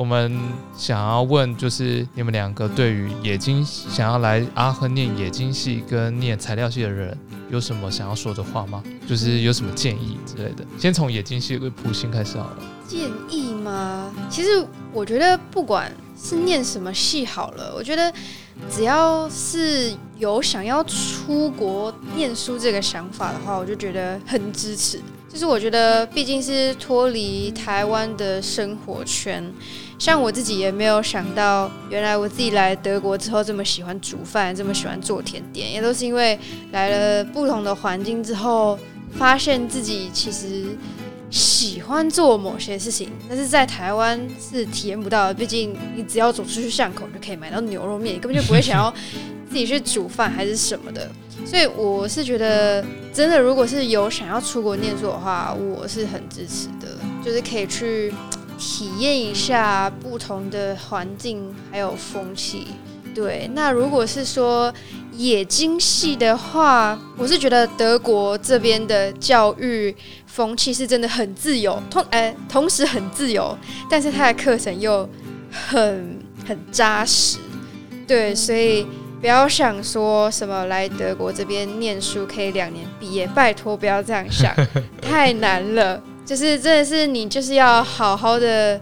我们想要问，就是你们两个对于冶金想要来阿亨念冶金系跟念材料系的人，有什么想要说的话吗？就是有什么建议之类的？先从冶金系的普星开始好了。建议吗？其实我觉得不管是念什么系好了，我觉得只要是有想要出国念书这个想法的话，我就觉得很支持。就是我觉得毕竟是脱离台湾的生活圈。像我自己也没有想到，原来我自己来德国之后这么喜欢煮饭，这么喜欢做甜点，也都是因为来了不同的环境之后，发现自己其实喜欢做某些事情，但是在台湾是体验不到的。毕竟你只要走出去巷口就可以买到牛肉面，根本就不会想要自己去煮饭还是什么的。所以我是觉得，真的如果是有想要出国念书的话，我是很支持的，就是可以去。体验一下不同的环境还有风气，对。那如果是说冶金系的话，我是觉得德国这边的教育风气是真的很自由，同哎同时很自由，但是它的课程又很很扎实，对。所以不要想说什么来德国这边念书可以两年毕业，拜托不要这样想，太难了。就是真的是你就是要好好的，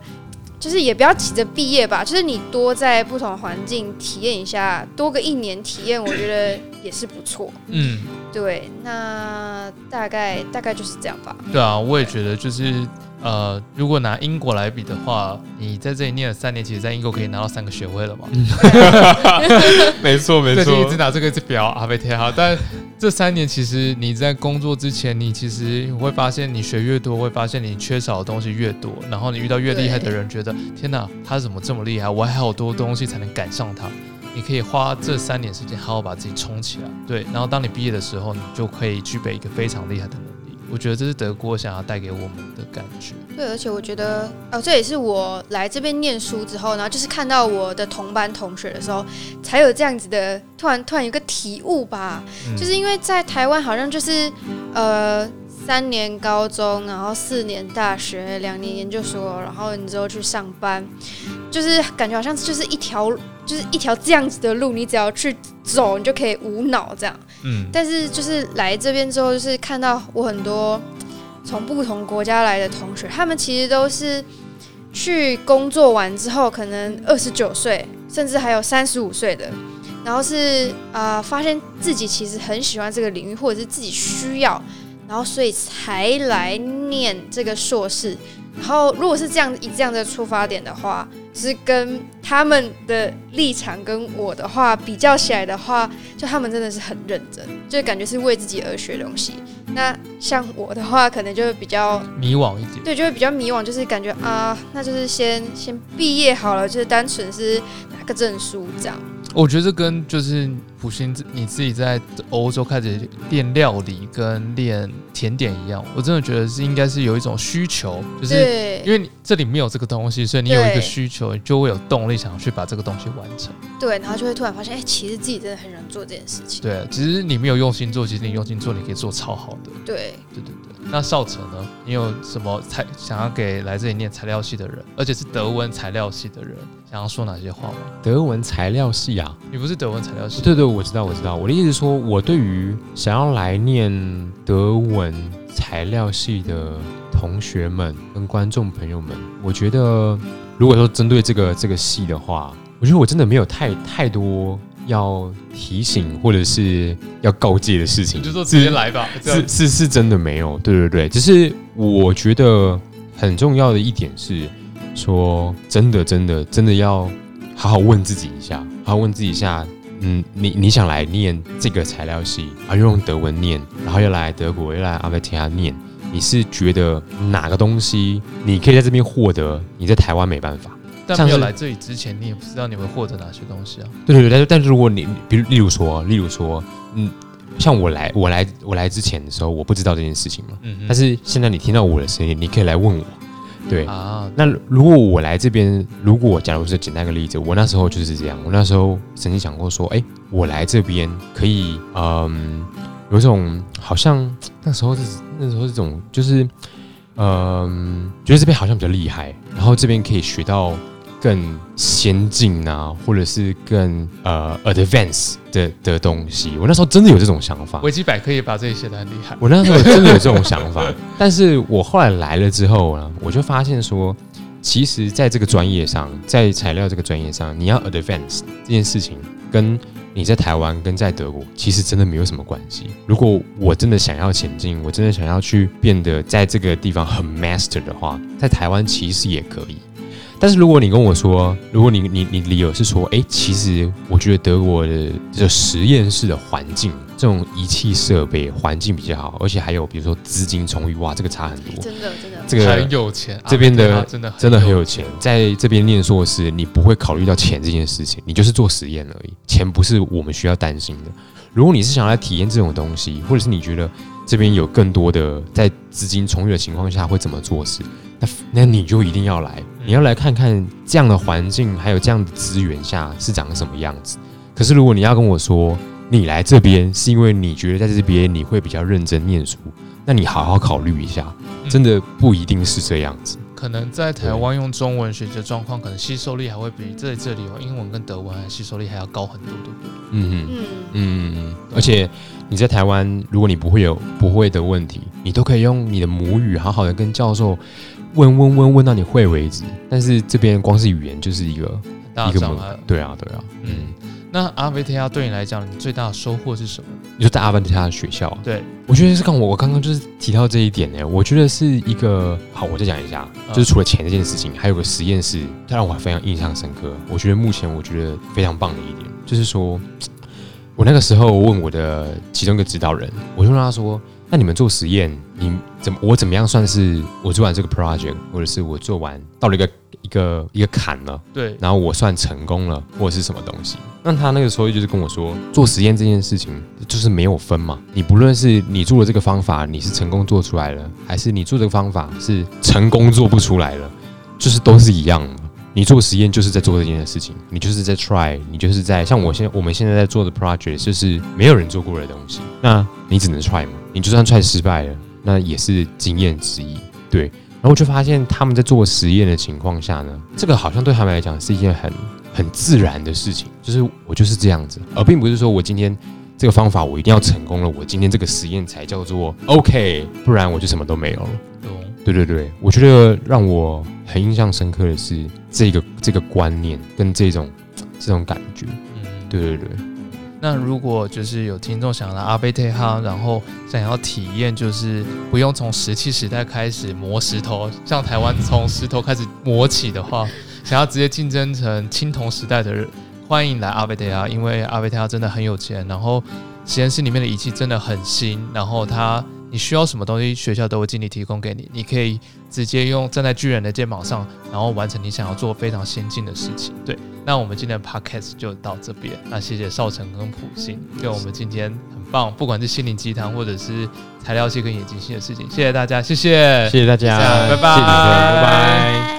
就是也不要急着毕业吧。就是你多在不同环境体验一下，多个一年体验，我觉得也是不错。嗯，对，那大概大概就是这样吧。对啊，我也觉得就是。呃，如果拿英国来比的话，你在这里念了三年，其实在英国可以拿到三个学位了嘛？没错，没错。一直拿这个表阿贝贴哈，但这三年其实你在工作之前，你其实会发现你学越多，会发现你缺少的东西越多，然后你遇到越厉害的人，觉得天哪，他怎么这么厉害？我还好多东西才能赶上他。你可以花这三年时间好好把自己冲起来，对，然后当你毕业的时候，你就可以具备一个非常厉害的能力。我觉得这是德国想要带给我们的感觉。对，而且我觉得，哦，这也是我来这边念书之后，然后就是看到我的同班同学的时候，才有这样子的突然突然有个体悟吧。就是因为在台湾好像就是呃三年高中，然后四年大学，两年研究所，然后你之后去上班，就是感觉好像就是一条就是一条这样子的路，你只要去走，你就可以无脑这样。嗯，但是就是来这边之后，就是看到我很多从不同国家来的同学，他们其实都是去工作完之后，可能二十九岁，甚至还有三十五岁的，然后是啊，发现自己其实很喜欢这个领域，或者是自己需要，然后所以才来念这个硕士。然后如果是这样以这样的出发点的话。是跟他们的立场跟我的话比较起来的话，就他们真的是很认真，就感觉是为自己而学东西。那像我的话，可能就会比较迷惘一点。对，就会比较迷惘，就是感觉啊，那就是先先毕业好了，就是单纯是拿个证书这样。我觉得这跟就是普星你自己在欧洲开始练料理跟练甜点一样，我真的觉得是应该是有一种需求，就是因为你这里没有这个东西，所以你有一个需求，你就会有动力想要去把这个东西完成。对，然后就会突然发现，哎，其实自己真的很能做这件事情。对，其实你没有用心做，其实你用心做，你可以做超好的。对，对对对。那少成呢？你有什么材想要给来这里念材料系的人，而且是德文材料系的人，想要说哪些话吗？德文材料系啊，你不是德文材料系？对对，我知道，我知道。我的意思说，我对于想要来念德文材料系的同学们跟观众朋友们，我觉得，如果说针对这个这个系的话，我觉得我真的没有太太多。要提醒或者是要告诫的事情，就说直接来吧。是是是真的没有，对对对。只是我觉得很重要的一点是，说真的真的真的要好好问自己一下，好好问自己一下，嗯，你你想来念这个材料系，啊，又用德文念，然后又来德国又来阿维提亚念，你是觉得哪个东西你可以在这边获得，你在台湾没办法？但没有来这里之前，你也不知道你会获得哪些东西啊？对对对，但是但是如果你，比如例如说，例如说，嗯，像我来我来我来之前的时候，我不知道这件事情嘛。嗯嗯。但是现在你听到我的声音，你可以来问我。对啊。那如果我来这边，如果假如说简单个例子，我那时候就是这样。我那时候曾经想过说，哎，我来这边可以，嗯，有种好像那时候是那时候这种就是，嗯，觉得这边好像比较厉害，然后这边可以学到。更先进啊，或者是更呃 advance 的的东西。我那时候真的有这种想法。维基百科也把这里写的很厉害。我那时候真的有这种想法，但是我后来来了之后呢，我就发现说，其实在这个专业上，在材料这个专业上，你要 advance 这件事情跟。你在台湾跟在德国其实真的没有什么关系。如果我真的想要前进，我真的想要去变得在这个地方很 master 的话，在台湾其实也可以。但是如果你跟我说，如果你你你理由是说，哎，其实我觉得德国的这实验室的环境，这种仪器设备环境比较好，而且还有比如说资金充裕，哇，这个差很多。真的真的，这个很有钱，这边的真的真的很有钱，在这边念硕士，你不会考虑到钱这件事情，你就是做实验而已，钱不是我们需要担心的。如果你是想来体验这种东西，或者是你觉得这边有更多的在资金充裕的情况下会怎么做事，那那你就一定要来。你要来看看这样的环境，还有这样的资源下是长什么样子。可是如果你要跟我说你来这边是因为你觉得在这边你会比较认真念书，那你好好考虑一下，真的不一定是这样子。可能在台湾用中文学习状况，可能吸收力还会比在这里用英文跟德文吸收力还要高很多，对不对？嗯嗯嗯嗯。而且你在台湾，如果你不会有不会的问题，你都可以用你的母语好好的跟教授。问问问问到你会为止，但是这边光是语言就是一个一个障碍。对啊，对啊，嗯。那阿维提亚对你来讲，你最大的收获是什么？你说在阿维提亚的学校，对我觉得是刚我我刚刚就是提到这一点呢。我觉得是一个好，我再讲一下，就是除了钱这件事情，还有个实验室，它让我非常印象深刻。我觉得目前我觉得非常棒的一点，就是说 我那个时候问我的其中一个指导人，我就问他说。那你们做实验，你怎么我怎么样算是我做完这个 project，或者是我做完到了一个一个一个坎了？对，然后我算成功了，或者是什么东西？那他那个时候就是跟我说，做实验这件事情就是没有分嘛。你不论是你做了这个方法，你是成功做出来了，还是你做这个方法是成功做不出来了，就是都是一样。你做实验就是在做这件事情，你就是在 try，你就是在像我现我们现在在做的 project，就是没有人做过的东西，那你只能 try 嘛。你就算 try 失败了，那也是经验之一。对，然后我就发现他们在做实验的情况下呢，这个好像对他们来讲是一件很很自然的事情，就是我就是这样子，而并不是说我今天这个方法我一定要成功了，我今天这个实验才叫做 OK，不然我就什么都没有了。对对对，我觉得让我很印象深刻的是这个这个观念跟这种这种感觉。嗯，对对对。那如果就是有听众想来阿贝特哈，然后想要体验，就是不用从石器时代开始磨石头，像台湾从石头开始磨起的话，想要直接竞争成青铜时代的人，欢迎来阿贝特哈，因为阿贝特哈真的很有钱，然后实验室里面的仪器真的很新，然后它。你需要什么东西，学校都会尽力提供给你。你可以直接用站在巨人的肩膀上，然后完成你想要做非常先进的事情。对，那我们今天的 podcast 就到这边。那谢谢少成跟普信，对我们今天很棒，不管是心灵鸡汤或者是材料系跟眼睛系的事情，谢谢大家，谢谢，谢谢大家，拜拜，拜拜。